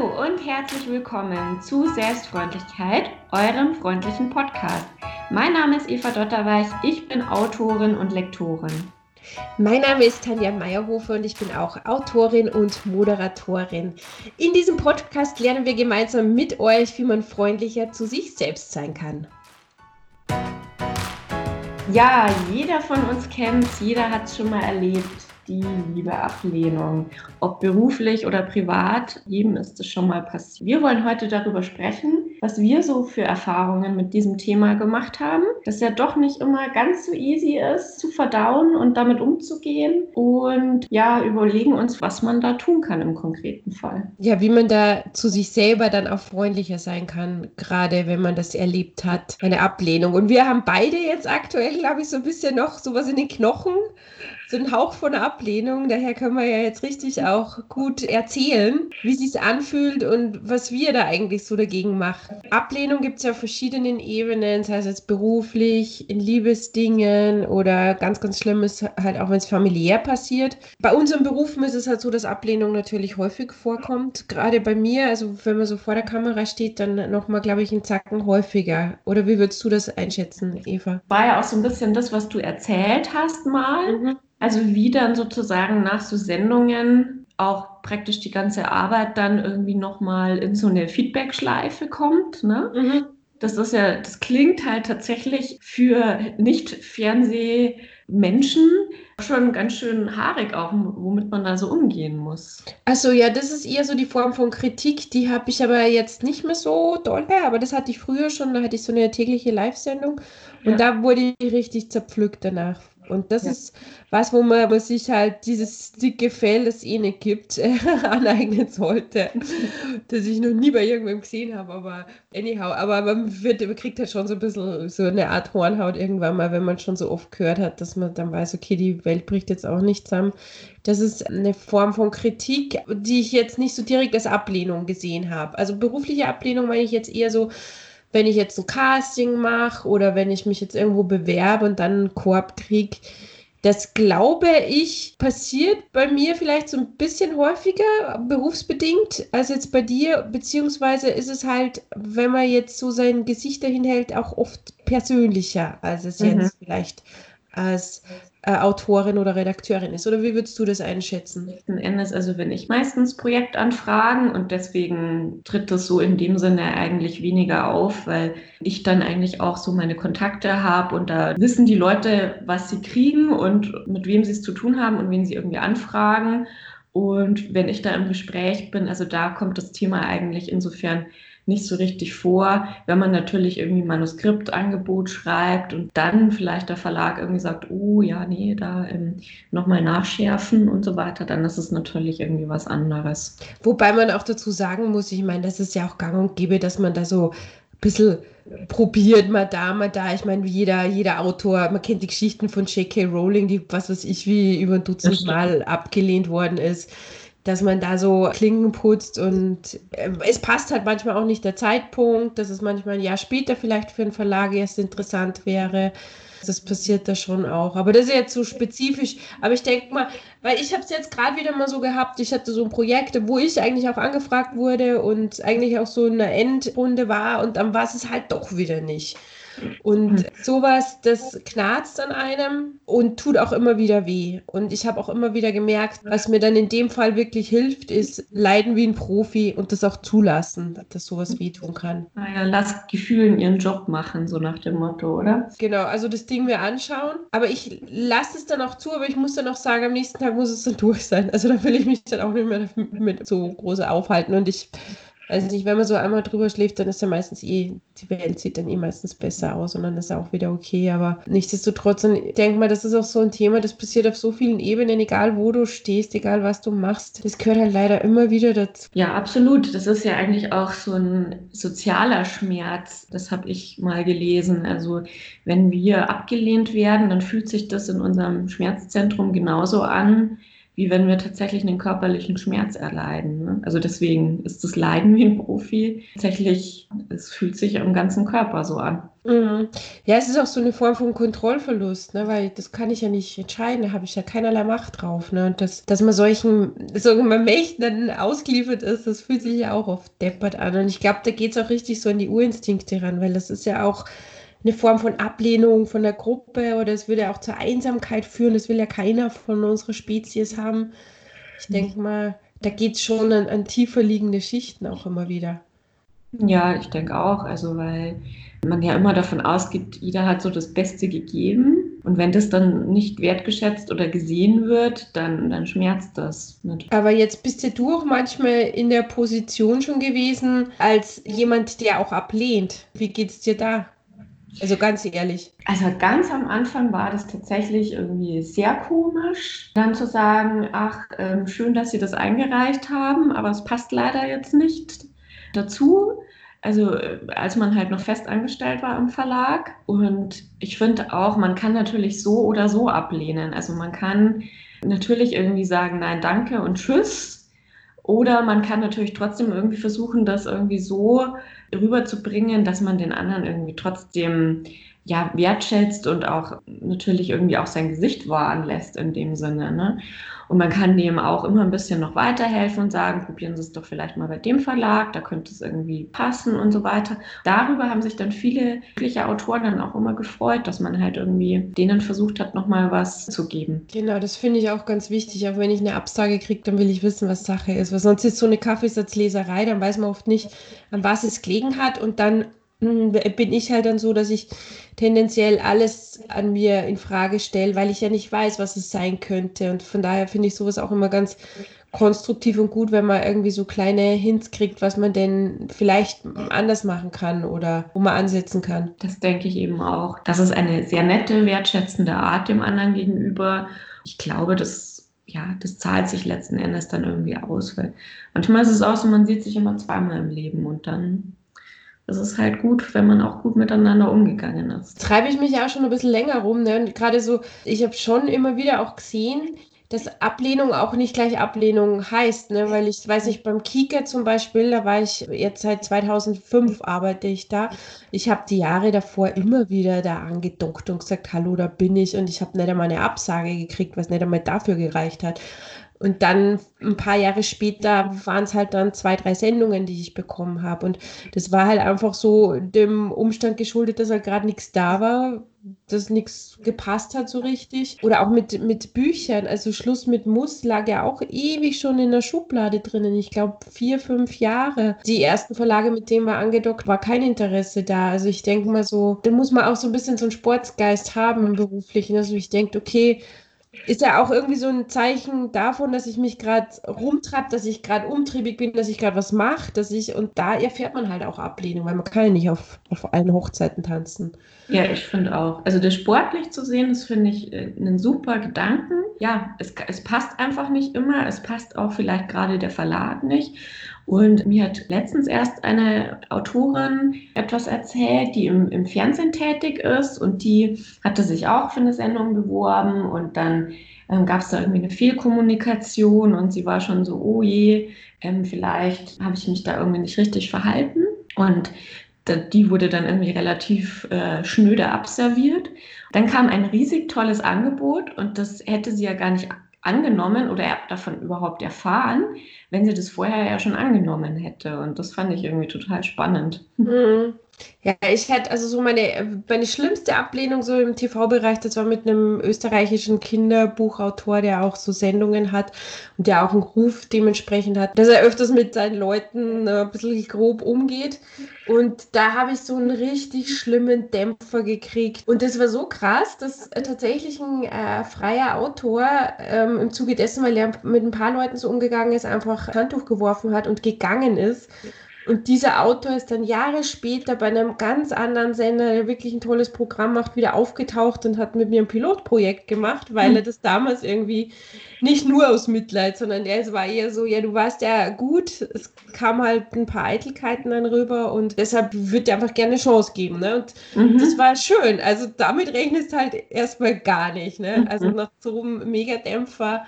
Hallo und herzlich willkommen zu Selbstfreundlichkeit, eurem freundlichen Podcast. Mein Name ist Eva Dotterweich, ich bin Autorin und Lektorin. Mein Name ist Tanja Meyerhofer und ich bin auch Autorin und Moderatorin. In diesem Podcast lernen wir gemeinsam mit euch, wie man freundlicher zu sich selbst sein kann. Ja, jeder von uns kennt jeder hat es schon mal erlebt die liebe Ablehnung. Ob beruflich oder privat, jedem ist es schon mal passiert. Wir wollen heute darüber sprechen, was wir so für Erfahrungen mit diesem Thema gemacht haben. Dass ja doch nicht immer ganz so easy ist, zu verdauen und damit umzugehen. Und ja, überlegen uns, was man da tun kann im konkreten Fall. Ja, wie man da zu sich selber dann auch freundlicher sein kann, gerade wenn man das erlebt hat, eine Ablehnung. Und wir haben beide jetzt aktuell, glaube ich, so ein bisschen noch sowas in den Knochen so ein Hauch von Ablehnung. Daher können wir ja jetzt richtig auch gut erzählen, wie sich anfühlt und was wir da eigentlich so dagegen machen. Ablehnung gibt es ja auf verschiedenen Ebenen, sei es jetzt beruflich, in Liebesdingen oder ganz, ganz schlimm ist halt auch, wenn es familiär passiert. Bei unseren Berufen ist es halt so, dass Ablehnung natürlich häufig vorkommt. Gerade bei mir, also wenn man so vor der Kamera steht, dann nochmal, glaube ich, einen Zacken häufiger. Oder wie würdest du das einschätzen, Eva? War ja auch so ein bisschen das, was du erzählt hast mal. Mhm. Also wie dann sozusagen nach so Sendungen auch praktisch die ganze Arbeit dann irgendwie nochmal in so eine Feedback-Schleife kommt. Ne? Mhm. Das ist ja, das klingt halt tatsächlich für Nicht-Fernsehmenschen schon ganz schön haarig auch, womit man da so umgehen muss. Also ja, das ist eher so die Form von Kritik, die habe ich aber jetzt nicht mehr so doll, aber das hatte ich früher schon, da hatte ich so eine tägliche Live-Sendung und ja. da wurde ich richtig zerpflückt danach und das ja. ist was, wo man, man, sich halt dieses dicke Fell, das eh nicht gibt, äh, aneignen sollte. das ich noch nie bei irgendwem gesehen habe, aber anyhow. Aber man, wird, man kriegt halt schon so ein bisschen so eine Art Hornhaut irgendwann mal, wenn man schon so oft gehört hat, dass man dann weiß, okay, die Welt bricht jetzt auch nicht zusammen. Das ist eine Form von Kritik, die ich jetzt nicht so direkt als Ablehnung gesehen habe. Also berufliche Ablehnung meine ich jetzt eher so, wenn ich jetzt ein Casting mache oder wenn ich mich jetzt irgendwo bewerbe und dann einen Korb kriege, das glaube ich passiert bei mir vielleicht so ein bisschen häufiger berufsbedingt als jetzt bei dir, beziehungsweise ist es halt, wenn man jetzt so sein Gesicht dahin hält, auch oft persönlicher, als es mhm. jetzt vielleicht als äh, Autorin oder Redakteurin ist. Oder wie würdest du das einschätzen? Letzten Endes, also wenn ich meistens Projektanfragen und deswegen tritt das so in dem Sinne eigentlich weniger auf, weil ich dann eigentlich auch so meine Kontakte habe und da wissen die Leute, was sie kriegen und mit wem sie es zu tun haben und wen sie irgendwie anfragen. Und wenn ich da im Gespräch bin, also da kommt das Thema eigentlich insofern nicht so richtig vor. Wenn man natürlich irgendwie Manuskriptangebot schreibt und dann vielleicht der Verlag irgendwie sagt, oh ja, nee, da ähm, nochmal nachschärfen und so weiter, dann ist es natürlich irgendwie was anderes. Wobei man auch dazu sagen muss, ich meine, das ist ja auch gang und gäbe, dass man da so ein bisschen probiert, mal da, mal da. Ich meine, wie jeder, jeder Autor, man kennt die Geschichten von J.K. Rowling, die, was weiß ich, wie über ein Dutzend Mal abgelehnt worden ist dass man da so Klingen putzt und äh, es passt halt manchmal auch nicht der Zeitpunkt, dass es manchmal ein Jahr später vielleicht für einen Verlag erst interessant wäre. Das passiert da schon auch. Aber das ist jetzt so spezifisch. Aber ich denke mal, weil ich habe es jetzt gerade wieder mal so gehabt, ich hatte so ein Projekt, wo ich eigentlich auch angefragt wurde und eigentlich auch so eine Endrunde war und dann war es halt doch wieder nicht. Und hm. sowas, das knarzt an einem und tut auch immer wieder weh. Und ich habe auch immer wieder gemerkt, was mir dann in dem Fall wirklich hilft, ist leiden wie ein Profi und das auch zulassen, dass sowas wehtun kann. Naja, lass Gefühlen ihren Job machen, so nach dem Motto, oder? Genau, also das Ding mir anschauen. Aber ich lasse es dann auch zu, aber ich muss dann auch sagen, am nächsten Tag muss es dann durch sein. Also da will ich mich dann auch nicht mehr mit so groß aufhalten. Und ich also nicht, wenn man so einmal drüber schläft, dann ist ja meistens eh, die Welt sieht dann eh meistens besser aus und dann ist auch wieder okay. Aber nichtsdestotrotz, ich denke mal, das ist auch so ein Thema, das passiert auf so vielen Ebenen, egal wo du stehst, egal was du machst. Das gehört halt leider immer wieder dazu. Ja, absolut. Das ist ja eigentlich auch so ein sozialer Schmerz. Das habe ich mal gelesen. Also wenn wir abgelehnt werden, dann fühlt sich das in unserem Schmerzzentrum genauso an, wie wenn wir tatsächlich einen körperlichen Schmerz erleiden. Ne? Also deswegen ist das Leiden wie ein Profi tatsächlich, es fühlt sich im ganzen Körper so an. Mhm. Ja, es ist auch so eine Form von Kontrollverlust, ne? weil das kann ich ja nicht entscheiden, da habe ich ja keinerlei Macht drauf. Ne? Und das, dass man solchen, so man Mächten dann ausgeliefert ist, das fühlt sich ja auch oft deppert an. Und ich glaube, da geht es auch richtig so an die Urinstinkte ran, weil das ist ja auch eine Form von Ablehnung von der Gruppe oder es würde auch zur Einsamkeit führen. Das will ja keiner von unserer Spezies haben. Ich mhm. denke mal, da geht es schon an, an tiefer liegende Schichten auch immer wieder. Ja, ich denke auch. Also, weil man ja immer davon ausgeht, jeder hat so das Beste gegeben. Und wenn das dann nicht wertgeschätzt oder gesehen wird, dann, dann schmerzt das. Nicht. Aber jetzt bist ja du auch manchmal in der Position schon gewesen, als jemand, der auch ablehnt. Wie geht es dir da? Also ganz ehrlich. Also ganz am Anfang war das tatsächlich irgendwie sehr komisch, dann zu sagen, ach, ähm, schön, dass Sie das eingereicht haben, aber es passt leider jetzt nicht dazu. Also äh, als man halt noch fest angestellt war im Verlag. Und ich finde auch, man kann natürlich so oder so ablehnen. Also man kann natürlich irgendwie sagen, nein, danke und tschüss. Oder man kann natürlich trotzdem irgendwie versuchen, das irgendwie so rüberzubringen, dass man den anderen irgendwie trotzdem ja, wertschätzt und auch natürlich irgendwie auch sein Gesicht wahren lässt in dem Sinne. Ne? Und man kann dem auch immer ein bisschen noch weiterhelfen und sagen, probieren Sie es doch vielleicht mal bei dem Verlag, da könnte es irgendwie passen und so weiter. Darüber haben sich dann viele wirkliche Autoren dann auch immer gefreut, dass man halt irgendwie denen versucht hat, nochmal was zu geben. Genau, das finde ich auch ganz wichtig. Auch wenn ich eine Absage kriege, dann will ich wissen, was Sache ist. Weil sonst ist so eine Kaffeesatzleserei, dann weiß man oft nicht, an was es gelegen hat und dann bin ich halt dann so, dass ich tendenziell alles an mir in Frage stelle, weil ich ja nicht weiß, was es sein könnte. Und von daher finde ich sowas auch immer ganz konstruktiv und gut, wenn man irgendwie so kleine Hints kriegt, was man denn vielleicht anders machen kann oder wo man ansetzen kann. Das denke ich eben auch. Das ist eine sehr nette, wertschätzende Art dem anderen gegenüber. Ich glaube, das ja, das zahlt sich letzten Endes dann irgendwie aus, weil manchmal ist es auch so, man sieht sich immer zweimal im Leben und dann es ist halt gut, wenn man auch gut miteinander umgegangen ist. Treibe ich mich ja auch schon ein bisschen länger rum. Ne? Und gerade so, ich habe schon immer wieder auch gesehen, dass Ablehnung auch nicht gleich Ablehnung heißt, ne? weil ich weiß nicht, beim Kika zum Beispiel, da war ich jetzt seit 2005 arbeite ich da. Ich habe die Jahre davor immer wieder da angedockt und gesagt, hallo, da bin ich und ich habe nicht einmal eine Absage gekriegt, was nicht einmal dafür gereicht hat. Und dann ein paar Jahre später waren es halt dann zwei, drei Sendungen, die ich bekommen habe. Und das war halt einfach so dem Umstand geschuldet, dass halt gerade nichts da war, dass nichts gepasst hat so richtig. Oder auch mit, mit Büchern. Also Schluss mit Muss lag ja auch ewig schon in der Schublade drinnen. Ich glaube vier, fünf Jahre. Die ersten Verlage, mit denen wir angedockt, war kein Interesse da. Also ich denke mal so, da muss man auch so ein bisschen so einen Sportsgeist haben im Beruflichen. Also ich denke, okay, ist ja auch irgendwie so ein Zeichen davon, dass ich mich gerade rumtreibe, dass ich gerade umtriebig bin, dass ich gerade was mache, dass ich, und da erfährt man halt auch Ablehnung, weil man kann ja nicht auf, auf allen Hochzeiten tanzen. Ja, ich finde auch. Also das sportlich zu sehen, das finde ich äh, einen super Gedanken. Ja, es, es passt einfach nicht immer, es passt auch vielleicht gerade der Verlag nicht. Und mir hat letztens erst eine Autorin etwas erzählt, die im, im Fernsehen tätig ist und die hatte sich auch für eine Sendung beworben und dann ähm, gab es da irgendwie eine Fehlkommunikation und sie war schon so, oh je, ähm, vielleicht habe ich mich da irgendwie nicht richtig verhalten. Und die wurde dann irgendwie relativ äh, schnöde abserviert. Dann kam ein riesig tolles Angebot und das hätte sie ja gar nicht angenommen oder davon überhaupt erfahren, wenn sie das vorher ja schon angenommen hätte. Und das fand ich irgendwie total spannend. Mhm. Ja, ich hätte also so meine, meine schlimmste Ablehnung so im TV-Bereich, das war mit einem österreichischen Kinderbuchautor, der auch so Sendungen hat und der auch einen Ruf dementsprechend hat, dass er öfters mit seinen Leuten äh, ein bisschen grob umgeht. Und da habe ich so einen richtig schlimmen Dämpfer gekriegt. Und das war so krass, dass äh, tatsächlich ein äh, freier Autor ähm, im Zuge dessen, weil er mit ein paar Leuten so umgegangen ist, einfach Handtuch geworfen hat und gegangen ist. Und dieser Autor ist dann Jahre später bei einem ganz anderen Sender, der wirklich ein tolles Programm macht, wieder aufgetaucht und hat mit mir ein Pilotprojekt gemacht, weil er das damals irgendwie nicht nur aus Mitleid, sondern es war eher so, ja, du warst ja gut, es kam halt ein paar Eitelkeiten dann rüber und deshalb würde er einfach gerne eine Chance geben. Ne? Und mhm. das war schön. Also damit rechnest halt erstmal gar nicht. Ne? Also nach so einem Megadämpfer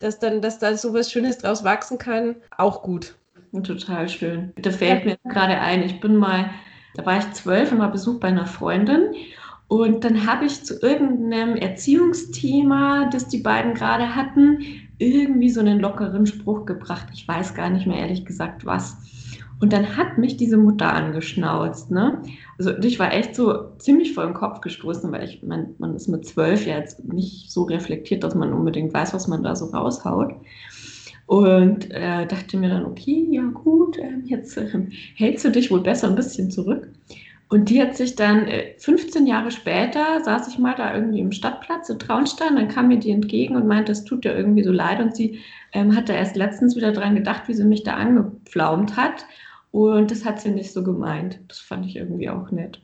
dass dann, dass da so was Schönes draus wachsen kann, auch gut. Total schön. Da fällt mir gerade ein, ich bin mal, da war ich zwölf und war Besuch bei einer Freundin und dann habe ich zu irgendeinem Erziehungsthema, das die beiden gerade hatten, irgendwie so einen lockeren Spruch gebracht. Ich weiß gar nicht mehr ehrlich gesagt was. Und dann hat mich diese Mutter angeschnauzt. Ne? Also ich war echt so ziemlich vor den Kopf gestoßen, weil ich, man, man ist mit zwölf ja jetzt nicht so reflektiert, dass man unbedingt weiß, was man da so raushaut. Und äh, dachte mir dann, okay, ja gut, äh, jetzt äh, hältst du dich wohl besser ein bisschen zurück. Und die hat sich dann 15 äh, Jahre später, saß ich mal da irgendwie im Stadtplatz in Traunstein, dann kam mir die entgegen und meinte, es tut dir irgendwie so leid. Und sie ähm, hat da erst letztens wieder dran gedacht, wie sie mich da angepflaumt hat. Und das hat sie nicht so gemeint. Das fand ich irgendwie auch nett.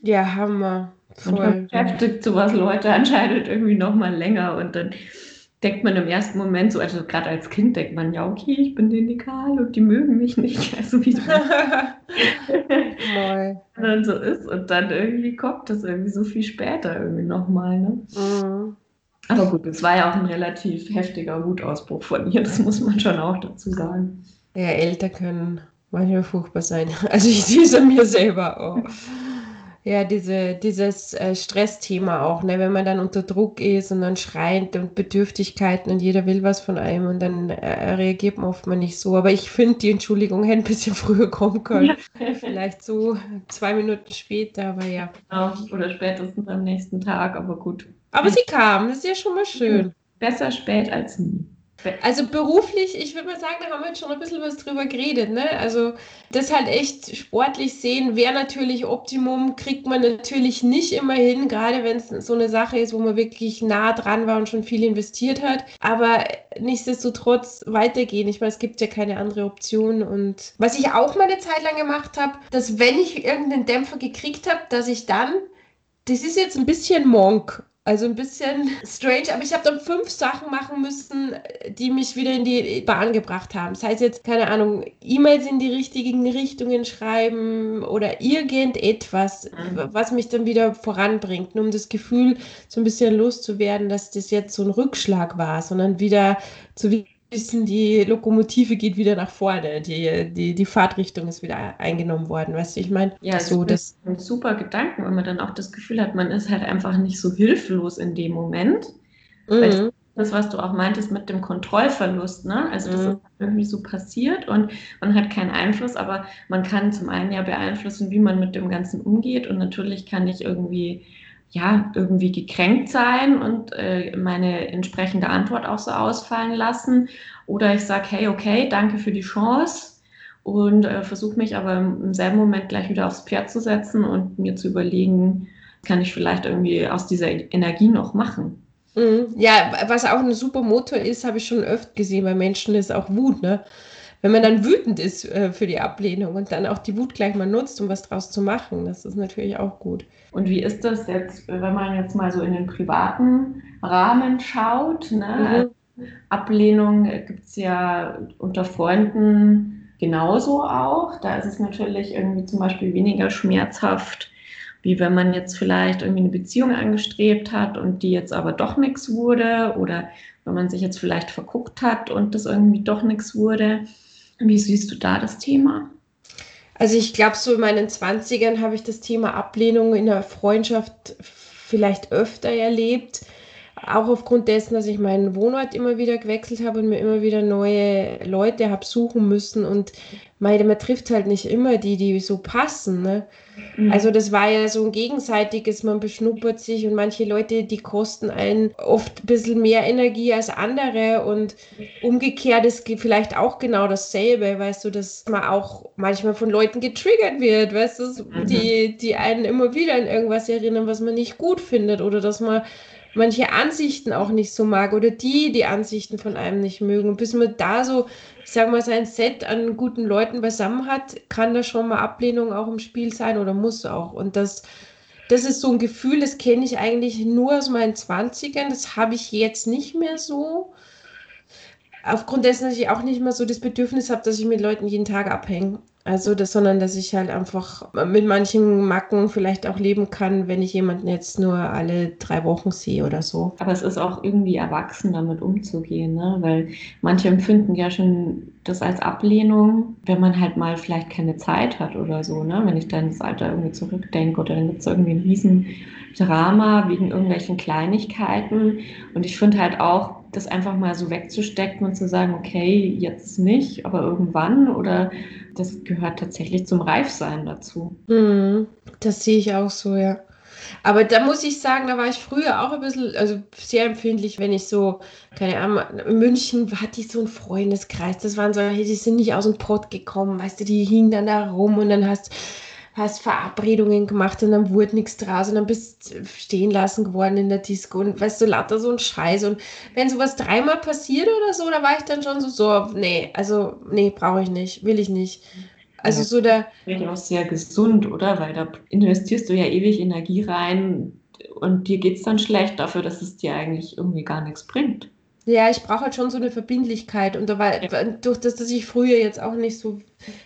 Ja, Hammer. Voll. Und beschäftigt sowas Leute anscheinend irgendwie noch mal länger und dann denkt man im ersten Moment so, also gerade als Kind denkt man, ja, okay, ich bin delikal und die mögen mich nicht, also wie das dann so ist. Und dann irgendwie kommt das irgendwie so viel später irgendwie nochmal. Ne? Mhm. Aber gut, es war ja auch ein relativ heftiger Wutausbruch von ihr, das muss man schon auch dazu sagen. Ja, Eltern können manchmal furchtbar sein. Also ich sehe es an mir selber auch. Ja, diese, dieses äh, Stressthema auch, ne? wenn man dann unter Druck ist und dann schreient und Bedürftigkeiten und jeder will was von einem und dann äh, reagiert man oft mal nicht so. Aber ich finde, die Entschuldigung hätte ein bisschen früher kommen können. Ja. Vielleicht so zwei Minuten später, aber ja. Genau, oder spätestens am nächsten Tag, aber gut. Aber sie kam, das ist ja schon mal schön. Besser spät als nie. Also beruflich, ich würde mal sagen, da haben wir jetzt schon ein bisschen was drüber geredet. Ne? Also das halt echt sportlich sehen, wäre natürlich Optimum, kriegt man natürlich nicht immer hin, gerade wenn es so eine Sache ist, wo man wirklich nah dran war und schon viel investiert hat. Aber nichtsdestotrotz weitergehen. Ich meine, es gibt ja keine andere Option. Und was ich auch mal eine Zeit lang gemacht habe, dass wenn ich irgendeinen Dämpfer gekriegt habe, dass ich dann, das ist jetzt ein bisschen Monk, also ein bisschen strange, aber ich habe dann fünf Sachen machen müssen, die mich wieder in die Bahn gebracht haben. Das heißt jetzt, keine Ahnung, E-Mails in die richtigen Richtungen schreiben oder irgendetwas, mhm. was mich dann wieder voranbringt, nur um das Gefühl so ein bisschen loszuwerden, dass das jetzt so ein Rückschlag war, sondern wieder zu wissen, die Lokomotive geht wieder nach vorne, die, die, die Fahrtrichtung ist wieder eingenommen worden, weißt du, ich meine? Ja, so das ist ein super Gedanken, wenn man dann auch das Gefühl hat, man ist halt einfach nicht so hilflos in dem Moment. Mhm. Das, was du auch meintest mit dem Kontrollverlust, ne? Also das mhm. ist irgendwie so passiert und man hat keinen Einfluss, aber man kann zum einen ja beeinflussen, wie man mit dem Ganzen umgeht und natürlich kann ich irgendwie ja, irgendwie gekränkt sein und äh, meine entsprechende Antwort auch so ausfallen lassen. Oder ich sage, hey, okay, danke für die Chance und äh, versuche mich aber im, selben Moment gleich wieder aufs Pferd zu setzen und mir zu überlegen, kann ich vielleicht irgendwie aus dieser Energie noch machen. Mhm. Ja, was auch ein super Motor ist, habe ich schon öfter gesehen bei Menschen, ist auch Wut. Ne? Wenn man dann wütend ist äh, für die Ablehnung und dann auch die Wut gleich mal nutzt, um was draus zu machen, das ist natürlich auch gut. Und wie ist das jetzt, wenn man jetzt mal so in den privaten Rahmen schaut? Ne? Mhm. Ablehnung gibt es ja unter Freunden genauso auch. Da ist es natürlich irgendwie zum Beispiel weniger schmerzhaft, wie wenn man jetzt vielleicht irgendwie eine Beziehung angestrebt hat und die jetzt aber doch nichts wurde oder wenn man sich jetzt vielleicht verguckt hat und das irgendwie doch nichts wurde. Wie siehst du da das Thema? Also ich glaube, so in meinen 20ern habe ich das Thema Ablehnung in der Freundschaft vielleicht öfter erlebt. Auch aufgrund dessen, dass ich meinen Wohnort immer wieder gewechselt habe und mir immer wieder neue Leute habe suchen müssen. Und meine, man trifft halt nicht immer die, die so passen. Ne? Mhm. Also das war ja so ein gegenseitiges, man beschnuppert sich und manche Leute, die kosten einen oft ein bisschen mehr Energie als andere und umgekehrt ist vielleicht auch genau dasselbe, weißt du, dass man auch manchmal von Leuten getriggert wird, weißt du, mhm. die, die einen immer wieder an irgendwas erinnern, was man nicht gut findet oder dass man manche Ansichten auch nicht so mag oder die die Ansichten von einem nicht mögen. Und bis man da so, ich sag mal, sein Set an guten Leuten beisammen hat, kann da schon mal Ablehnung auch im Spiel sein oder muss auch. Und das, das ist so ein Gefühl, das kenne ich eigentlich nur aus meinen Zwanzigern. Das habe ich jetzt nicht mehr so. Aufgrund dessen, dass ich auch nicht mehr so das Bedürfnis habe, dass ich mit Leuten jeden Tag abhänge. Also das, sondern dass ich halt einfach mit manchen Macken vielleicht auch leben kann, wenn ich jemanden jetzt nur alle drei Wochen sehe oder so. Aber es ist auch irgendwie erwachsen, damit umzugehen, ne? weil manche empfinden ja schon das als Ablehnung, wenn man halt mal vielleicht keine Zeit hat oder so. Ne? Wenn ich dann das Alter irgendwie zurückdenke oder dann gibt es irgendwie ein Riesendrama wegen irgendwelchen Kleinigkeiten. Und ich finde halt auch, das einfach mal so wegzustecken und zu sagen, okay, jetzt nicht, aber irgendwann oder das gehört tatsächlich zum Reifsein dazu. Mhm, das sehe ich auch so, ja. Aber da muss ich sagen, da war ich früher auch ein bisschen, also sehr empfindlich, wenn ich so, keine Ahnung, in München hatte ich so einen Freundeskreis, das waren so, die sind nicht aus dem Pott gekommen, weißt du, die hingen dann da rum und dann hast hast Verabredungen gemacht und dann wurde nichts draus und dann bist stehen lassen geworden in der Disco und weißt du, lauter so ein Scheiß. Und wenn sowas dreimal passiert oder so, da war ich dann schon so, so, nee, also, nee, brauche ich nicht, will ich nicht. Also ja, so der. Das auch sehr gesund, oder? Weil da investierst du ja ewig Energie rein und dir geht es dann schlecht dafür, dass es dir eigentlich irgendwie gar nichts bringt. Ja, ich brauche halt schon so eine Verbindlichkeit. Und da war, ja. durch das, dass ich früher jetzt auch nicht so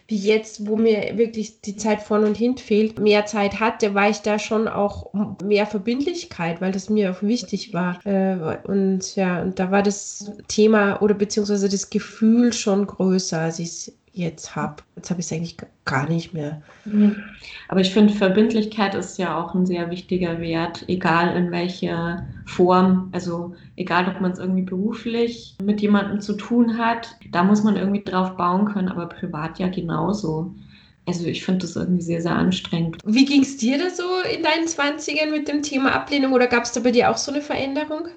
wie jetzt, wo mir wirklich die Zeit vorn und hin fehlt, mehr Zeit hatte, war ich da schon auch mehr Verbindlichkeit, weil das mir auch wichtig war. Äh, und ja, und da war das Thema oder beziehungsweise das Gefühl schon größer, als ich es jetzt habe. Jetzt habe ich es eigentlich gar nicht mehr. Mhm. Aber ich finde, Verbindlichkeit ist ja auch ein sehr wichtiger Wert, egal in welcher Form. Also egal, ob man es irgendwie beruflich mit jemandem zu tun hat, da muss man irgendwie drauf bauen können, aber privat ja genauso. Also ich finde das irgendwie sehr, sehr anstrengend. Wie ging es dir da so in deinen 20ern mit dem Thema Ablehnung oder gab es da bei dir auch so eine Veränderung?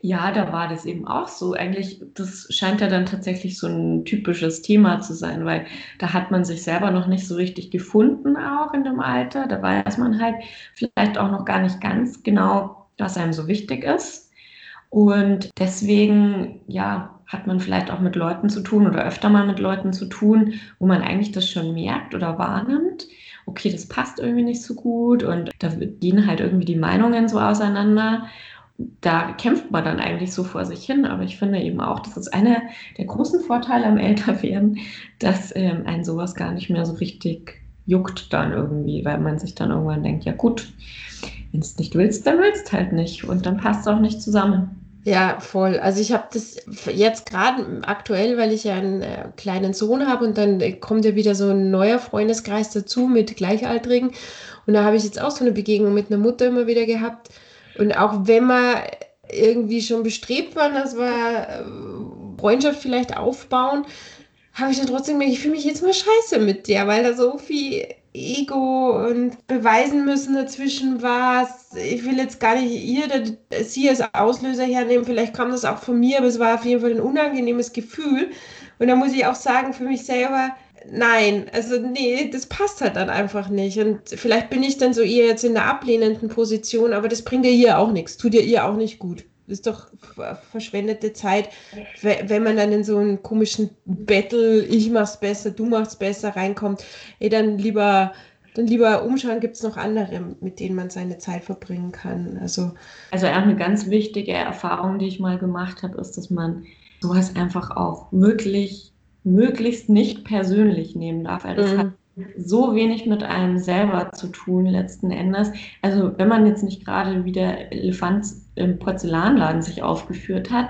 Ja, da war das eben auch so. Eigentlich, das scheint ja dann tatsächlich so ein typisches Thema zu sein, weil da hat man sich selber noch nicht so richtig gefunden, auch in dem Alter. Da weiß man halt vielleicht auch noch gar nicht ganz genau, was einem so wichtig ist. Und deswegen, ja, hat man vielleicht auch mit Leuten zu tun oder öfter mal mit Leuten zu tun, wo man eigentlich das schon merkt oder wahrnimmt. Okay, das passt irgendwie nicht so gut und da gehen halt irgendwie die Meinungen so auseinander da kämpft man dann eigentlich so vor sich hin. Aber ich finde eben auch, das ist einer der großen Vorteile am Älterwerden, dass ähm, ein sowas gar nicht mehr so richtig juckt dann irgendwie, weil man sich dann irgendwann denkt, ja gut, wenn es nicht willst, dann willst halt nicht. Und dann passt es auch nicht zusammen. Ja, voll. Also ich habe das jetzt gerade aktuell, weil ich ja einen äh, kleinen Sohn habe und dann kommt ja wieder so ein neuer Freundeskreis dazu mit Gleichaltrigen. Und da habe ich jetzt auch so eine Begegnung mit einer Mutter immer wieder gehabt und auch wenn man irgendwie schon bestrebt war, dass wir äh, Freundschaft vielleicht aufbauen, habe ich dann trotzdem gedacht, ich fühle mich jetzt mal scheiße mit der, weil da so viel Ego und beweisen müssen dazwischen war. Ich will jetzt gar nicht ihr, sie als Auslöser hernehmen, vielleicht kam das auch von mir, aber es war auf jeden Fall ein unangenehmes Gefühl. Und da muss ich auch sagen, für mich selber, nein, also nee, das passt halt dann einfach nicht. Und vielleicht bin ich dann so eher jetzt in der ablehnenden Position, aber das bringt ja ihr auch nichts, tut ja ihr auch nicht gut. Das ist doch verschwendete Zeit, wenn man dann in so einen komischen Battle, ich mach's besser, du machst besser reinkommt. Ey, dann lieber, dann lieber umschauen, gibt es noch andere, mit denen man seine Zeit verbringen kann. Also, also eine ganz wichtige Erfahrung, die ich mal gemacht habe, ist, dass man sowas einfach auch wirklich möglichst nicht persönlich nehmen darf, weil das mhm. hat so wenig mit einem selber zu tun letzten Endes. Also wenn man jetzt nicht gerade wie der Elefant im Porzellanladen sich aufgeführt hat,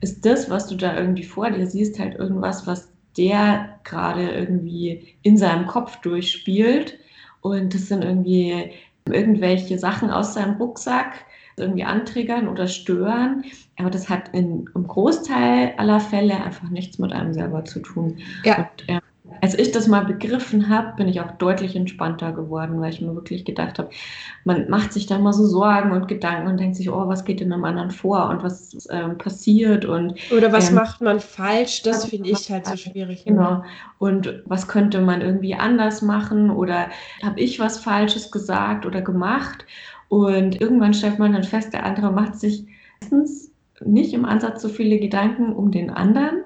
ist das, was du da irgendwie vor dir siehst, halt irgendwas, was der gerade irgendwie in seinem Kopf durchspielt. Und das sind irgendwie irgendwelche Sachen aus seinem Rucksack, irgendwie antriggern oder stören. Aber das hat in, im Großteil aller Fälle einfach nichts mit einem selber zu tun. Ja. Und, äh, als ich das mal begriffen habe, bin ich auch deutlich entspannter geworden, weil ich mir wirklich gedacht habe, man macht sich da mal so Sorgen und Gedanken und denkt sich, oh, was geht in einem anderen vor und was ähm, passiert und oder was ähm, macht man falsch? Das finde ich halt so schwierig. Genau. Und was könnte man irgendwie anders machen oder habe ich was Falsches gesagt oder gemacht? Und irgendwann stellt man dann fest, der andere macht sich meistens nicht im Ansatz so viele Gedanken um den anderen,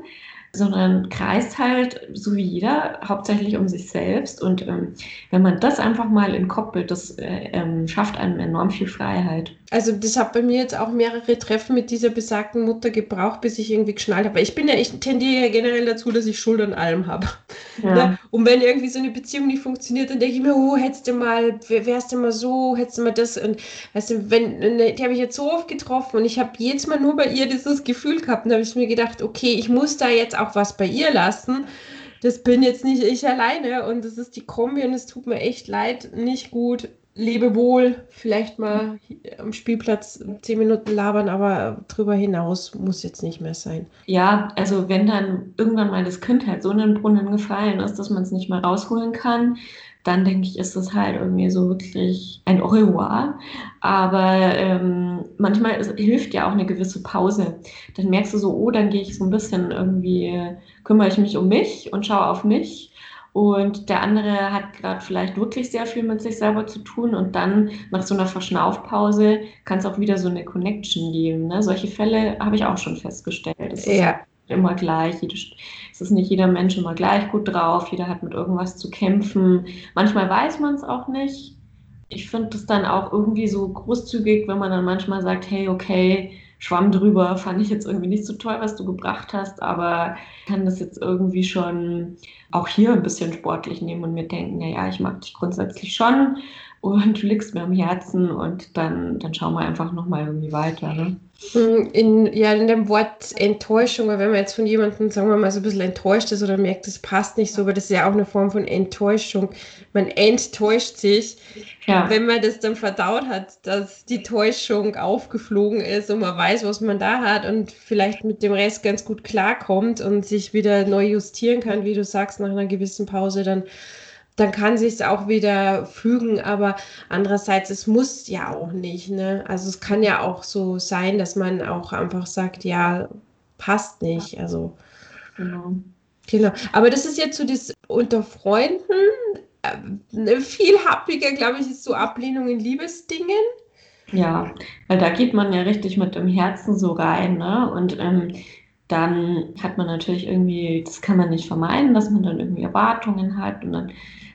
sondern kreist halt, so wie jeder, hauptsächlich um sich selbst. Und ähm, wenn man das einfach mal entkoppelt, das äh, ähm, schafft einem enorm viel Freiheit. Also das hat bei mir jetzt auch mehrere Treffen mit dieser besagten Mutter gebraucht, bis ich irgendwie geschnallt habe. Ich bin ja, ich tendiere ja generell dazu, dass ich Schuld an allem habe. Ja. Ne? Und wenn irgendwie so eine Beziehung nicht funktioniert, dann denke ich mir, oh, hättest du mal, wärst du mal so, hättest du mal das. Und weißt du, wenn, ne, die habe ich jetzt so oft getroffen und ich habe jedes Mal nur bei ihr dieses Gefühl gehabt. Und da habe ich mir gedacht, okay, ich muss da jetzt auch was bei ihr lassen. Das bin jetzt nicht ich alleine und das ist die Kombi und es tut mir echt leid, nicht gut lebe wohl, vielleicht mal am Spielplatz zehn Minuten labern, aber drüber hinaus muss jetzt nicht mehr sein. Ja, also wenn dann irgendwann mal das Kind halt so in den Brunnen gefallen ist, dass man es nicht mehr rausholen kann, dann denke ich, ist das halt irgendwie so wirklich ein Au revoir. Aber ähm, manchmal ist, hilft ja auch eine gewisse Pause. Dann merkst du so, oh, dann gehe ich so ein bisschen irgendwie, kümmere ich mich um mich und schaue auf mich und der andere hat gerade vielleicht wirklich sehr viel mit sich selber zu tun und dann nach so einer Verschnaufpause kann es auch wieder so eine Connection geben. Ne? Solche Fälle habe ich auch schon festgestellt. Ja. Immer gleich. Es ist nicht jeder Mensch immer gleich gut drauf. Jeder hat mit irgendwas zu kämpfen. Manchmal weiß man es auch nicht. Ich finde das dann auch irgendwie so großzügig, wenn man dann manchmal sagt, hey, okay, Schwamm drüber, fand ich jetzt irgendwie nicht so toll, was du gebracht hast, aber kann das jetzt irgendwie schon auch hier ein bisschen sportlich nehmen und mir denken, naja, ich mag dich grundsätzlich schon und du liegst mir am Herzen und dann, dann schauen wir einfach nochmal irgendwie weiter. Ne? Mm, in, ja, in dem Wort Enttäuschung, wenn man jetzt von jemandem, sagen wir mal, so ein bisschen enttäuscht ist oder merkt, das passt nicht so, aber das ist ja auch eine Form von Enttäuschung. Man enttäuscht sich, ja. wenn man das dann verdaut hat, dass die Täuschung aufgeflogen ist und man weiß, was man da hat und vielleicht mit dem Rest ganz gut klarkommt und sich wieder neu justieren kann, wie du sagst, nach einer gewissen Pause, dann dann kann sich es auch wieder fügen, aber andererseits, es muss ja auch nicht. Ne? Also es kann ja auch so sein, dass man auch einfach sagt, ja, passt nicht. Also genau. Genau. Aber das ist jetzt so das unter Freunden. Äh, viel happiger, glaube ich, ist so Ablehnung in Liebesdingen. Ja, weil da geht man ja richtig mit dem Herzen so rein, ne? Und ähm, dann hat man natürlich irgendwie, das kann man nicht vermeiden, dass man dann irgendwie Erwartungen hat und dann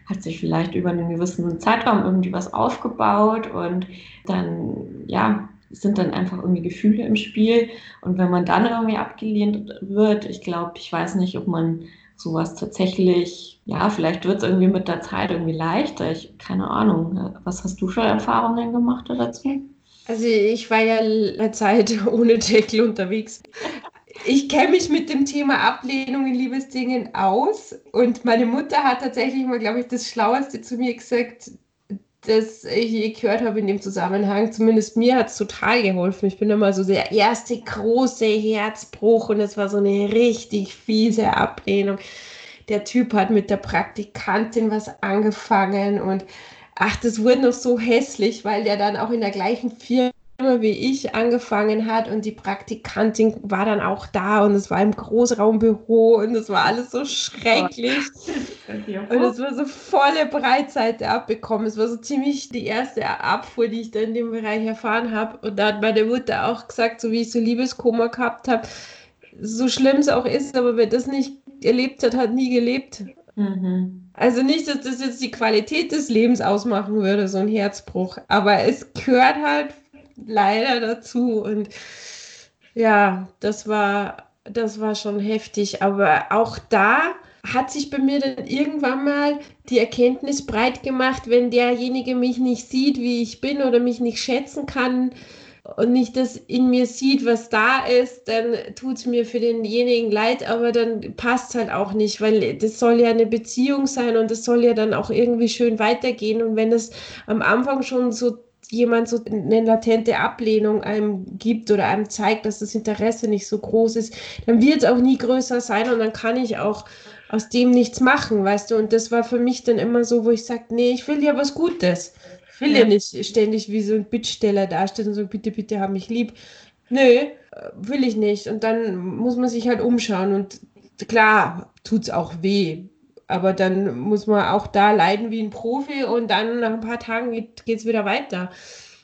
hat sich vielleicht über einen gewissen Zeitraum irgendwie was aufgebaut und dann, ja, sind dann einfach irgendwie Gefühle im Spiel. Und wenn man dann irgendwie abgelehnt wird, ich glaube, ich weiß nicht, ob man sowas tatsächlich, ja, vielleicht wird es irgendwie mit der Zeit irgendwie leichter. Ich, keine Ahnung. Was hast du für Erfahrungen gemacht dazu? Also ich war ja eine Zeit ohne Deckel unterwegs ich kenne mich mit dem Thema Ablehnung in Liebesdingen aus und meine Mutter hat tatsächlich mal, glaube ich, das Schlaueste zu mir gesagt, das ich je gehört habe in dem Zusammenhang. Zumindest mir hat es total geholfen. Ich bin immer so der erste große Herzbruch und es war so eine richtig fiese Ablehnung. Der Typ hat mit der Praktikantin was angefangen und ach, das wurde noch so hässlich, weil der dann auch in der gleichen Firma wie ich angefangen hat und die Praktikantin war dann auch da und es war im Großraumbüro und es war alles so schrecklich. Und es war so volle Breitseite abbekommen. Es war so ziemlich die erste Abfuhr, die ich da in dem Bereich erfahren habe. Und da hat meine Mutter auch gesagt, so wie ich so Liebeskoma gehabt habe, so schlimm es auch ist, aber wer das nicht erlebt hat, hat nie gelebt. Mhm. Also nicht, dass das jetzt die Qualität des Lebens ausmachen würde, so ein Herzbruch, aber es gehört halt leider dazu. Und ja, das war, das war schon heftig. Aber auch da hat sich bei mir dann irgendwann mal die Erkenntnis breit gemacht, wenn derjenige mich nicht sieht, wie ich bin oder mich nicht schätzen kann und nicht das in mir sieht, was da ist, dann tut es mir für denjenigen leid, aber dann passt halt auch nicht, weil das soll ja eine Beziehung sein und das soll ja dann auch irgendwie schön weitergehen. Und wenn es am Anfang schon so jemand so eine latente Ablehnung einem gibt oder einem zeigt, dass das Interesse nicht so groß ist, dann wird es auch nie größer sein und dann kann ich auch aus dem nichts machen, weißt du? Und das war für mich dann immer so, wo ich sage, nee, ich will ja was Gutes. Ich will ja, ja nicht ständig wie so ein Bittsteller dastehen und so, bitte, bitte, hab mich lieb. Nö, will ich nicht. Und dann muss man sich halt umschauen. Und klar, tut es auch weh. Aber dann muss man auch da leiden wie ein Profi und dann nach ein paar Tagen geht es wieder weiter.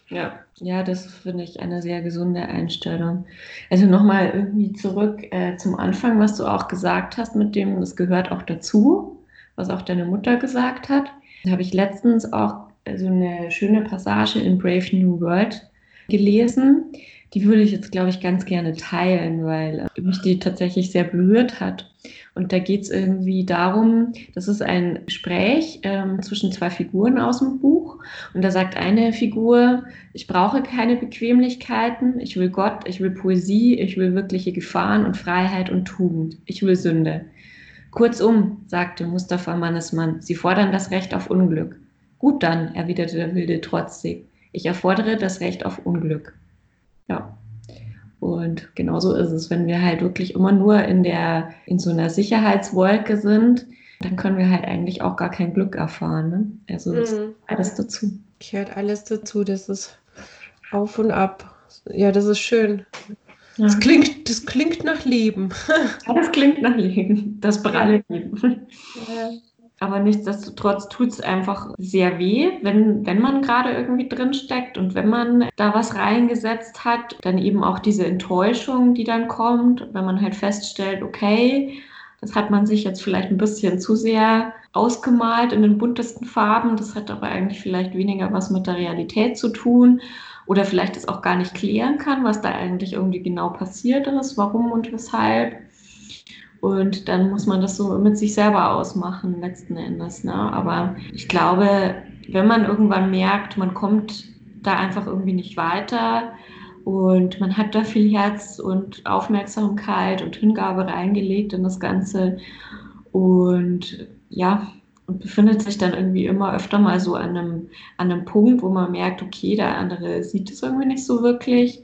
Ja, ja, das finde ich eine sehr gesunde Einstellung. Also nochmal irgendwie zurück äh, zum Anfang, was du auch gesagt hast, mit dem, das gehört auch dazu, was auch deine Mutter gesagt hat. Da habe ich letztens auch so eine schöne Passage in Brave New World gelesen. Die würde ich jetzt, glaube ich, ganz gerne teilen, weil äh, mich die tatsächlich sehr berührt hat. Und da geht es irgendwie darum, das ist ein Gespräch ähm, zwischen zwei Figuren aus dem Buch. Und da sagt eine Figur, ich brauche keine Bequemlichkeiten, ich will Gott, ich will Poesie, ich will wirkliche Gefahren und Freiheit und Tugend, ich will Sünde. Kurzum, sagte Mustafa Mannesmann, Sie fordern das Recht auf Unglück. Gut dann, erwiderte der Wilde trotzig, ich erfordere das Recht auf Unglück. Ja. Und genauso ist es, wenn wir halt wirklich immer nur in der, in so einer Sicherheitswolke sind, dann können wir halt eigentlich auch gar kein Glück erfahren. Ne? Also mhm. alles dazu. Gehört alles dazu, das ist auf und ab. Ja, das ist schön. Ja. Das, klingt, das klingt nach Leben. Ja, das klingt nach Leben. Das pralle Leben. Ja. Aber nichtsdestotrotz tut es einfach sehr weh, wenn, wenn man gerade irgendwie drin steckt und wenn man da was reingesetzt hat, dann eben auch diese Enttäuschung, die dann kommt, wenn man halt feststellt, okay, das hat man sich jetzt vielleicht ein bisschen zu sehr ausgemalt in den buntesten Farben. Das hat aber eigentlich vielleicht weniger was mit der Realität zu tun. Oder vielleicht es auch gar nicht klären kann, was da eigentlich irgendwie genau passiert ist, warum und weshalb. Und dann muss man das so mit sich selber ausmachen, letzten Endes. Ne? Aber ich glaube, wenn man irgendwann merkt, man kommt da einfach irgendwie nicht weiter und man hat da viel Herz und Aufmerksamkeit und Hingabe reingelegt in das Ganze und ja, und befindet sich dann irgendwie immer öfter mal so an einem, an einem Punkt, wo man merkt, okay, der andere sieht es irgendwie nicht so wirklich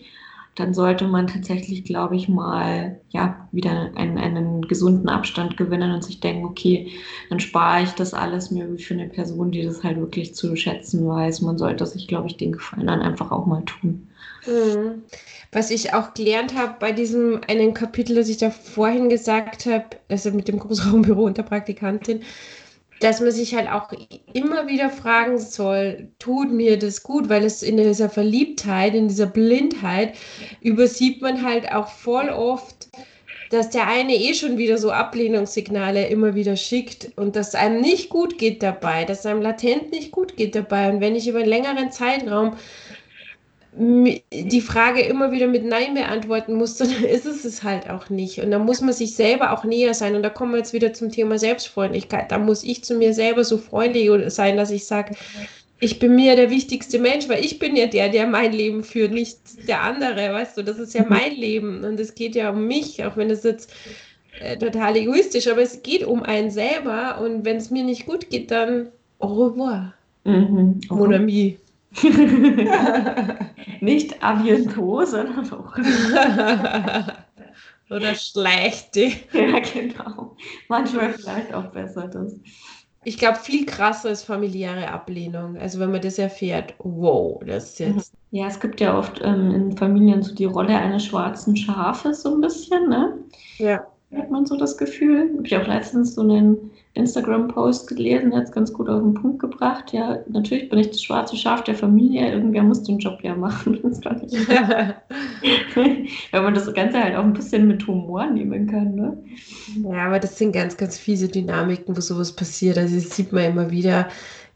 dann sollte man tatsächlich, glaube ich, mal ja, wieder einen, einen gesunden Abstand gewinnen und sich denken, okay, dann spare ich das alles mir für eine Person, die das halt wirklich zu schätzen weiß. Man sollte sich, glaube ich, den Gefallen dann einfach auch mal tun. Mhm. Was ich auch gelernt habe bei diesem einen Kapitel, das ich da vorhin gesagt habe, also mit dem Großraumbüro und der Praktikantin, dass man sich halt auch immer wieder fragen soll, tut mir das gut, weil es in dieser Verliebtheit, in dieser Blindheit übersieht man halt auch voll oft, dass der eine eh schon wieder so Ablehnungssignale immer wieder schickt und dass einem nicht gut geht dabei, dass einem latent nicht gut geht dabei. Und wenn ich über einen längeren Zeitraum die Frage immer wieder mit Nein beantworten muss, dann ist es es halt auch nicht. Und da muss man sich selber auch näher sein. Und da kommen wir jetzt wieder zum Thema Selbstfreundlichkeit. Da muss ich zu mir selber so freundlich sein, dass ich sage, ich bin mir der wichtigste Mensch, weil ich bin ja der, der mein Leben führt, nicht der andere, weißt du, das ist ja mein Leben und es geht ja um mich, auch wenn es jetzt äh, total egoistisch, aber es geht um einen selber und wenn es mir nicht gut geht, dann au revoir, mhm. mon ami. Nicht à bientôt, sondern auch. Oder schlechte. Ja, genau. Manchmal vielleicht auch besser das. Ich glaube, viel krasser ist familiäre Ablehnung. Also wenn man das erfährt, wow, das ist jetzt. Ja, es gibt ja oft ähm, in Familien so die Rolle eines schwarzen Schafes so ein bisschen, ne? Ja. Hat man so das Gefühl. Habe ich auch letztens so einen Instagram-Post gelesen, hat es ganz gut auf den Punkt gebracht. Ja, natürlich bin ich das schwarze Schaf der Familie, irgendwer muss den Job ja machen. Wenn man das Ganze halt auch ein bisschen mit Humor nehmen kann. Ne? Ja, aber das sind ganz, ganz fiese Dynamiken, wo sowas passiert. Also das sieht man immer wieder,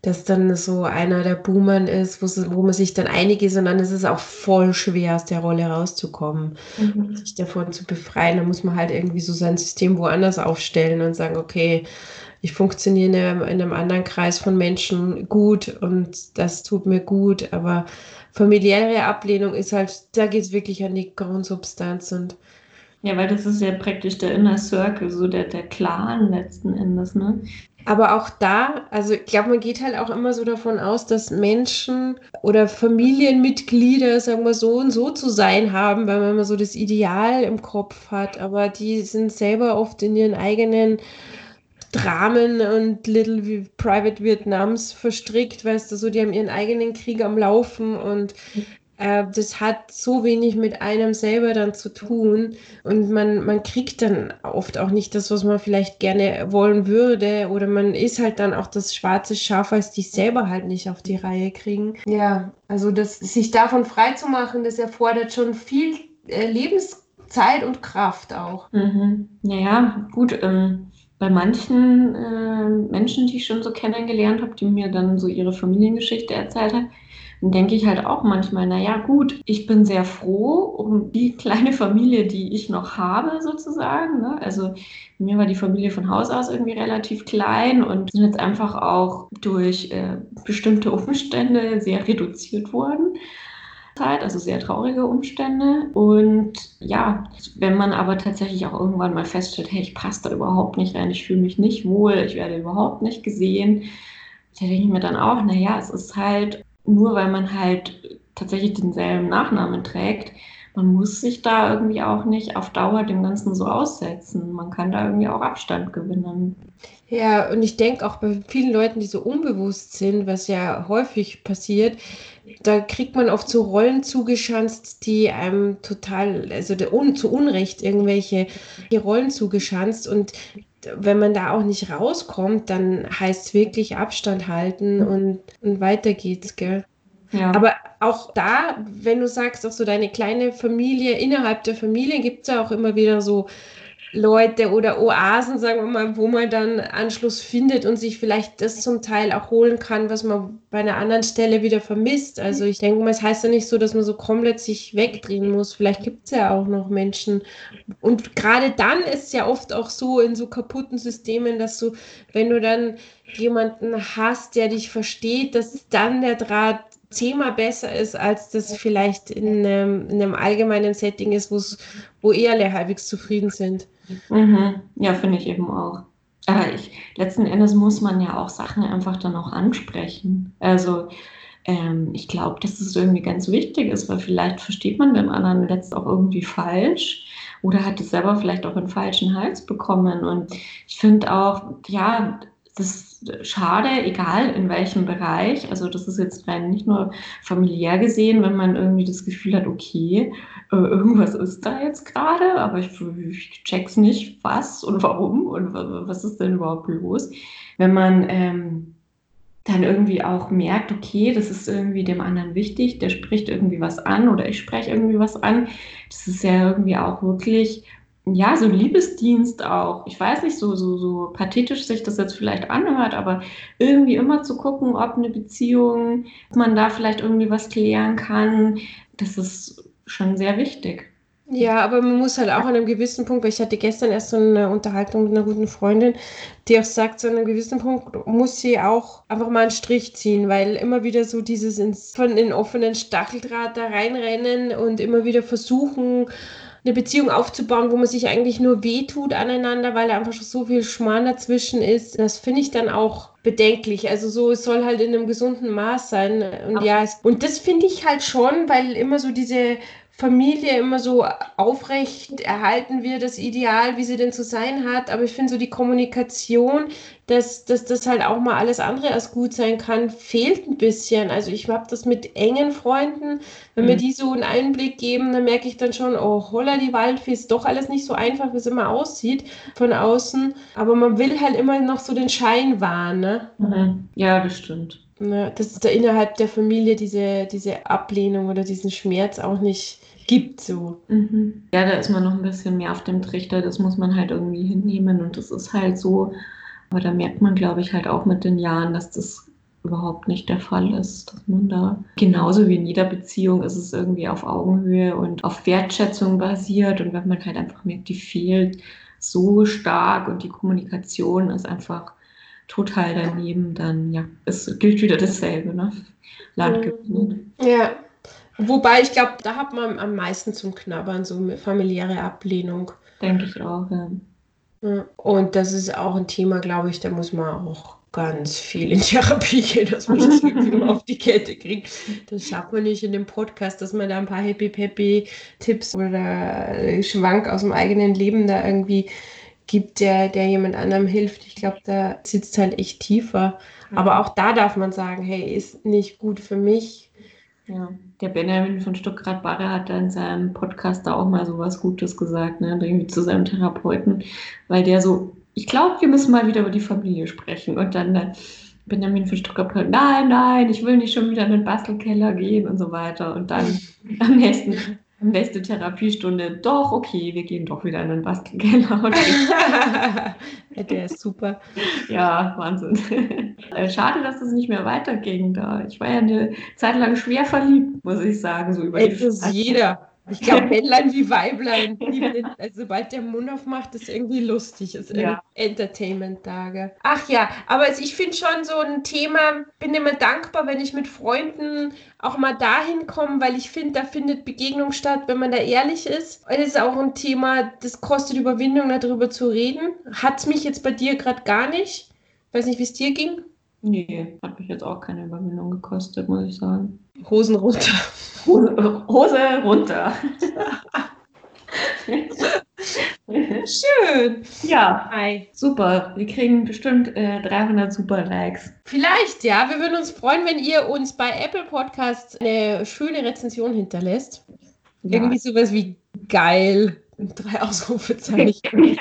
dass dann so einer der Boomern ist, wo, man sich dann einig ist und dann ist es auch voll schwer, aus der Rolle rauszukommen, mhm. sich davon zu befreien. Da muss man halt irgendwie so sein System woanders aufstellen und sagen, okay, ich funktioniere in einem, in einem anderen Kreis von Menschen gut und das tut mir gut, aber familiäre Ablehnung ist halt, da geht es wirklich an die Grundsubstanz und ja, weil das ist ja praktisch der Inner Circle, so der, der Clan letzten Endes, ne? Aber auch da, also ich glaube, man geht halt auch immer so davon aus, dass Menschen oder Familienmitglieder, sagen wir so und so zu sein haben, weil man immer so das Ideal im Kopf hat. Aber die sind selber oft in ihren eigenen Dramen und Little Private Vietnams verstrickt, weißt du, so, die haben ihren eigenen Krieg am Laufen und das hat so wenig mit einem selber dann zu tun und man, man kriegt dann oft auch nicht das, was man vielleicht gerne wollen würde oder man ist halt dann auch das schwarze Schaf, als die selber halt nicht auf die Reihe kriegen. Ja, also das, sich davon frei zu machen, das erfordert schon viel äh, Lebenszeit und Kraft auch. Mhm. Naja, gut. Ähm bei manchen äh, Menschen, die ich schon so kennengelernt habe, die mir dann so ihre Familiengeschichte erzählt haben, dann denke ich halt auch manchmal, naja gut, ich bin sehr froh um die kleine Familie, die ich noch habe sozusagen. Ne? Also mir war die Familie von Haus aus irgendwie relativ klein und sind jetzt einfach auch durch äh, bestimmte Umstände sehr reduziert worden. Also sehr traurige Umstände. Und ja, wenn man aber tatsächlich auch irgendwann mal feststellt, hey, ich passe da überhaupt nicht rein, ich fühle mich nicht wohl, ich werde überhaupt nicht gesehen, da denke ich mir dann auch, naja, es ist halt nur weil man halt tatsächlich denselben Nachnamen trägt, man muss sich da irgendwie auch nicht auf Dauer dem Ganzen so aussetzen. Man kann da irgendwie auch Abstand gewinnen. Ja, und ich denke auch bei vielen Leuten, die so unbewusst sind, was ja häufig passiert, da kriegt man oft so Rollen zugeschanzt, die einem total, also zu Unrecht irgendwelche Rollen zugeschanzt und wenn man da auch nicht rauskommt, dann heißt es wirklich Abstand halten und, und weiter geht's, gell? Ja. Aber auch da, wenn du sagst, auch so deine kleine Familie, innerhalb der Familie gibt es ja auch immer wieder so Leute oder Oasen, sagen wir mal, wo man dann Anschluss findet und sich vielleicht das zum Teil auch holen kann, was man bei einer anderen Stelle wieder vermisst. Also ich denke mal, es heißt ja nicht so, dass man so komplett sich wegdrehen muss. Vielleicht gibt es ja auch noch Menschen. Und gerade dann ist es ja oft auch so in so kaputten Systemen, dass du, wenn du dann jemanden hast, der dich versteht, dass dann der Draht zehnmal besser ist, als das vielleicht in einem, in einem allgemeinen Setting ist, wo eher alle halbwegs zufrieden sind. Mhm. Ja, finde ich eben auch. Aber ich, letzten Endes muss man ja auch Sachen einfach dann auch ansprechen. Also ähm, ich glaube, dass es irgendwie ganz wichtig ist, weil vielleicht versteht man den anderen letzt auch irgendwie falsch oder hat es selber vielleicht auch einen falschen Hals bekommen. Und ich finde auch, ja, das schade, egal in welchem Bereich. Also das ist jetzt rein nicht nur familiär gesehen, wenn man irgendwie das Gefühl hat, okay, äh, irgendwas ist da jetzt gerade, aber ich, ich, check's nicht, was und warum und was ist denn überhaupt los. Wenn man ähm, dann irgendwie auch merkt, okay, das ist irgendwie dem anderen wichtig, der spricht irgendwie was an oder ich spreche irgendwie was an. Das ist ja irgendwie auch wirklich ja, so Liebesdienst auch. Ich weiß nicht, so, so, so pathetisch sich das jetzt vielleicht anhört, aber irgendwie immer zu gucken, ob eine Beziehung, ob man da vielleicht irgendwie was klären kann, das ist schon sehr wichtig. Ja, aber man muss halt auch an einem gewissen Punkt, weil ich hatte gestern erst so eine Unterhaltung mit einer guten Freundin, die auch sagt, an einem gewissen Punkt muss sie auch einfach mal einen Strich ziehen, weil immer wieder so dieses ins, von den offenen Stacheldraht da reinrennen und immer wieder versuchen, eine Beziehung aufzubauen, wo man sich eigentlich nur wehtut aneinander, weil da einfach schon so viel Schmarrn dazwischen ist. Das finde ich dann auch bedenklich. Also so, es soll halt in einem gesunden Maß sein. Und Ach. ja, es, und das finde ich halt schon, weil immer so diese Familie immer so aufrecht erhalten wird, das Ideal, wie sie denn zu sein hat. Aber ich finde so die Kommunikation, dass, dass das halt auch mal alles andere als gut sein kann, fehlt ein bisschen. Also ich habe das mit engen Freunden, wenn mhm. mir die so einen Einblick geben, dann merke ich dann schon, oh, holla die Waldfee, ist doch alles nicht so einfach, wie es immer aussieht von außen. Aber man will halt immer noch so den Schein wahren, ne? Mhm. Ja, das stimmt. Ne, dass es da innerhalb der Familie diese, diese Ablehnung oder diesen Schmerz auch nicht gibt so. Mhm. Ja, da ist man noch ein bisschen mehr auf dem Trichter, das muss man halt irgendwie hinnehmen und das ist halt so. Aber da merkt man, glaube ich, halt auch mit den Jahren, dass das überhaupt nicht der Fall ist, dass man da genauso wie in jeder Beziehung ist es irgendwie auf Augenhöhe und auf Wertschätzung basiert und wenn man halt einfach merkt, die fehlt so stark und die Kommunikation ist einfach total daneben, dann ja, es gilt wieder dasselbe, ne? Land gewinnen. Ja, Wobei ich glaube, da hat man am meisten zum Knabbern, so familiäre Ablehnung. Denke ich auch, ja. Und das ist auch ein Thema, glaube ich, da muss man auch ganz viel in Therapie gehen, dass man das irgendwie mal auf die Kette kriegt. Das schafft man nicht in dem Podcast, dass man da ein paar Happy-Peppy-Tipps oder Schwank aus dem eigenen Leben da irgendwie gibt, der, der jemand anderem hilft. Ich glaube, da sitzt halt echt tiefer. Aber auch da darf man sagen, hey, ist nicht gut für mich, Ja, der Benjamin von Stuttgart Barre hat da in seinem Podcast da auch mal so was Gutes gesagt, ne? Irgendwie zu seinem Therapeuten, weil der so, ich glaube, wir müssen mal wieder über die Familie sprechen. Und dann, dann Benjamin von Stuttgart, nein, nein, ich will nicht schon wieder in den Bastelkeller gehen und so weiter. Und dann am nächsten nächste Therapiestunde, doch, okay, wir gehen doch wieder in den Bastelkeller. der ist super. Ja, Wahnsinn. Äh, schade, dass es nicht mehr weiterging da. Ich war ja eine Zeit lang schwer verliebt, muss ich sagen. So über Ey, das ist jeder. Ich glaube, Männlein wie Weiblein. Also, sobald der Mund aufmacht, ist irgendwie lustig. Ist ja. Entertainment-Tage. Ach ja, aber ich finde schon so ein Thema, bin immer dankbar, wenn ich mit Freunden auch mal dahin komme, weil ich finde, da findet Begegnung statt, wenn man da ehrlich ist. Und es ist auch ein Thema, das kostet Überwindung, darüber zu reden. Hat es mich jetzt bei dir gerade gar nicht. Weiß nicht, wie es dir ging. Nee, hat mich jetzt auch keine Überwindung gekostet, muss ich sagen. Hosen runter. Hose, Hose runter. Schön. Ja, Hi. super. Wir kriegen bestimmt äh, 300 super Likes. Vielleicht, ja. Wir würden uns freuen, wenn ihr uns bei Apple Podcasts eine schöne Rezension hinterlässt. Ja. Irgendwie sowas wie geil Drei Ausrufezeichen.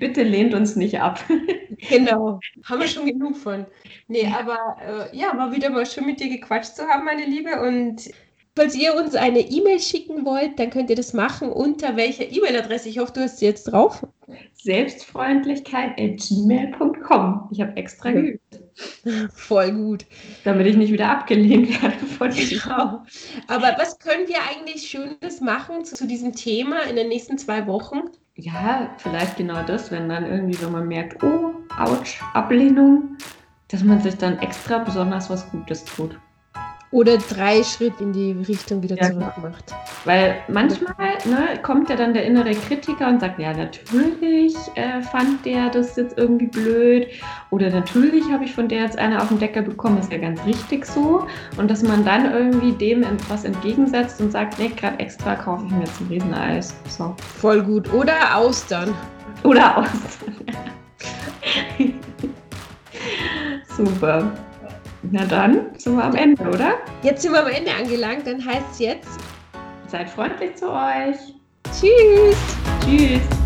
Bitte lehnt uns nicht ab. genau, haben wir schon genug von. Nee, aber äh, ja, war wieder mal schön mit dir gequatscht zu haben, meine Liebe. Und falls ihr uns eine E-Mail schicken wollt, dann könnt ihr das machen. Unter welcher E-Mail-Adresse? Ich hoffe, du hast sie jetzt drauf. Selbstfreundlichkeit.gmail.com. Ich habe extra geübt. Voll gut. Damit ich nicht wieder abgelehnt werde von. Genau. Aber was können wir eigentlich Schönes machen zu, zu, diesem Thema in den nächsten zwei Wochen? Ja, vielleicht genau das, wenn dann irgendwie so man merkt, oh, ouch, Ablehnung, dass man sich dann extra besonders was Gutes tut. Oder drei Schritte in die Richtung wieder ja, zurück macht. Weil manchmal ne, kommt ja dann der innere Kritiker und sagt, ja, natürlich äh, fand der das jetzt irgendwie blöd. Oder natürlich habe ich von der jetzt eine auf den Deckel bekommen, ist ja ganz richtig so. Und dass man dann irgendwie dem was entgegensetzt und sagt, nee, gerade extra kaufe ich mir jetzt ein Rieseneis. So. Voll gut. Oder Austern. Oder Austern. Super. Na dann sind wir am Ende, oder? Jetzt sind wir am Ende angelangt. Dann heißt es jetzt: Seid freundlich zu euch. Tschüss. Tschüss.